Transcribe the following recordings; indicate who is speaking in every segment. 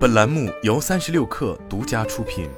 Speaker 1: 本栏目由三十六氪独家出品。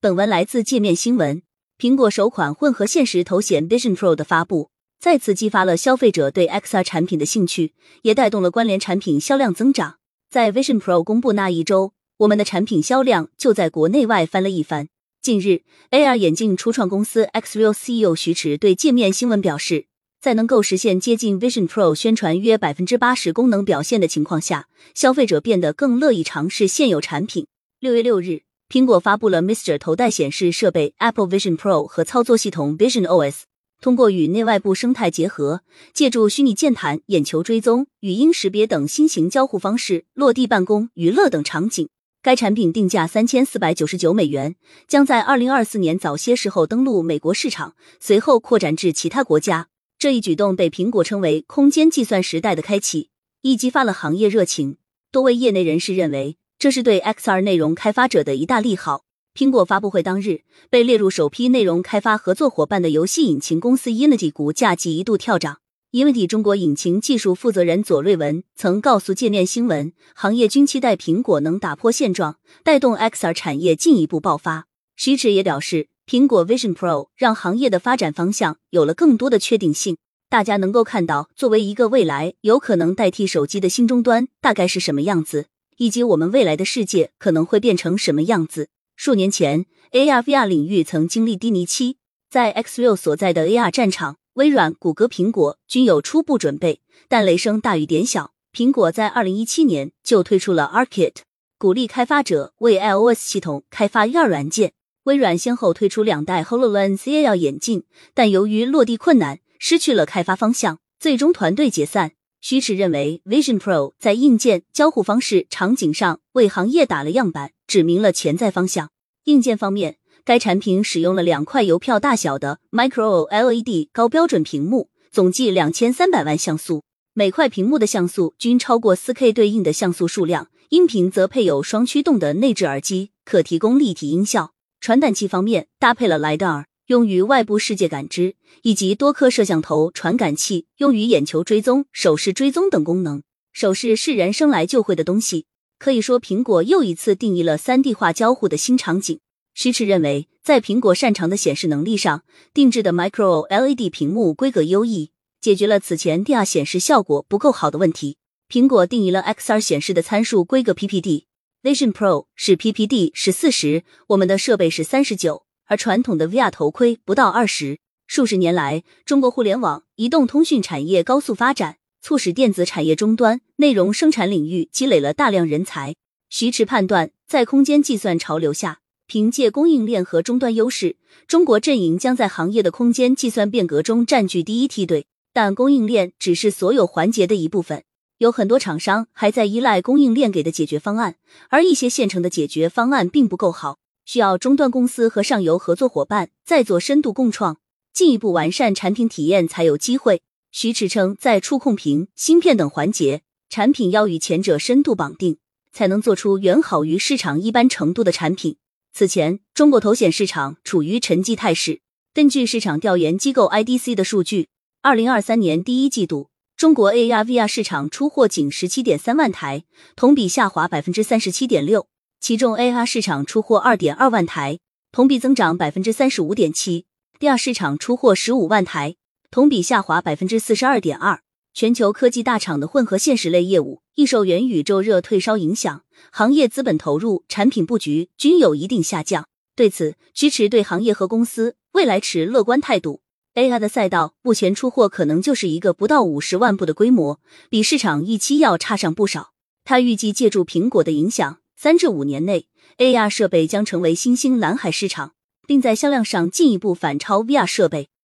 Speaker 2: 本文来自界面新闻。苹果首款混合现实头显 Vision Pro 的发布，再次激发了消费者对 XR 产品的兴趣，也带动了关联产品销量增长。在 Vision Pro 公布那一周，我们的产品销量就在国内外翻了一番。近日，AR 眼镜初创公司 Xreal CEO 徐驰对界面新闻表示，在能够实现接近 Vision Pro 宣传约百分之八十功能表现的情况下，消费者变得更乐意尝试现有产品。六月六日。苹果发布了 Mister 头戴显示设备 Apple Vision Pro 和操作系统 Vision OS，通过与内外部生态结合，借助虚拟键盘、眼球追踪、语音识别等新型交互方式，落地办公、娱乐等场景。该产品定价三千四百九十九美元，将在二零二四年早些时候登陆美国市场，随后扩展至其他国家。这一举动被苹果称为“空间计算时代的开启”，亦激发了行业热情。多位业内人士认为。这是对 XR 内容开发者的一大利好。苹果发布会当日，被列入首批内容开发合作伙伴的游戏引擎公司 Unity 股价即一度跳涨。Unity 中国引擎技术负责人左瑞文曾告诉界面新闻，行业均期待苹果能打破现状，带动 XR 产业进一步爆发。徐驰也表示，苹果 Vision Pro 让行业的发展方向有了更多的确定性。大家能够看到，作为一个未来有可能代替手机的新终端，大概是什么样子。以及我们未来的世界可能会变成什么样子？数年前，AR VR 领域曾经历低迷期，在 Xreal 所在的 AR 战场，微软、谷歌、苹果均有初步准备，但雷声大雨点小。苹果在二零一七年就推出了 Arcade，鼓励开发者为 iOS 系统开发 VR 软件。微软先后推出两代 Hololens AR 眼镜，但由于落地困难，失去了开发方向，最终团队解散。徐驰认为，Vision Pro 在硬件交互方式场景上为行业打了样板，指明了潜在方向。硬件方面，该产品使用了两块邮票大小的 Micro LED 高标准屏幕，总计两千三百万像素，每块屏幕的像素均超过 4K 对应的像素数量。音频则配有双驱动的内置耳机，可提供立体音效。传感器方面，搭配了 LiDAR。用于外部世界感知，以及多颗摄像头传感器，用于眼球追踪、手势追踪等功能。手势是人生来就会的东西，可以说苹果又一次定义了三 D 化交互的新场景。徐驰认为，在苹果擅长的显示能力上，定制的 Micro LED 屏幕规格优异，解决了此前 DR 显示效果不够好的问题。苹果定义了 XR 显示的参数规格 P P D Vision Pro 是 PPD 是四时，我们的设备是三十九。而传统的 VR 头盔不到二十。数十年来，中国互联网、移动通讯产业高速发展，促使电子产业终端、内容生产领域积累了大量人才。徐驰判断，在空间计算潮流下，凭借供应链和终端优势，中国阵营将在行业的空间计算变革中占据第一梯队。但供应链只是所有环节的一部分，有很多厂商还在依赖供应链给的解决方案，而一些现成的解决方案并不够好。需要终端公司和上游合作伙伴再做深度共创，进一步完善产品体验才有机会。徐驰称，在触控屏、芯片等环节，产品要与前者深度绑定，才能做出远好于市场一般程度的产品。此前，中国头显市场处于沉寂态势。根据市场调研机构 IDC 的数据，二零二三年第一季度，中国 AR VR 市场出货仅十七点三万台，同比下滑百分之三十七点六。其中，AR 市场出货二点二万台，同比增长百分之三十五点七；DR 市场出货十五万台，同比下滑百分之四十二点二。全球科技大厂的混合现实类业务易受元宇宙热退烧影响，行业资本投入、产品布局均有一定下降。对此，支持对行业和公司未来持乐观态度。AR 的赛道目前出货可能就是一个不到五十万部的规模，比市场预期要差上不少。他预计借助苹果的影响。三至五年内，AR 设备将成为新兴蓝海市场，并在销量上进一步反超 VR 设备。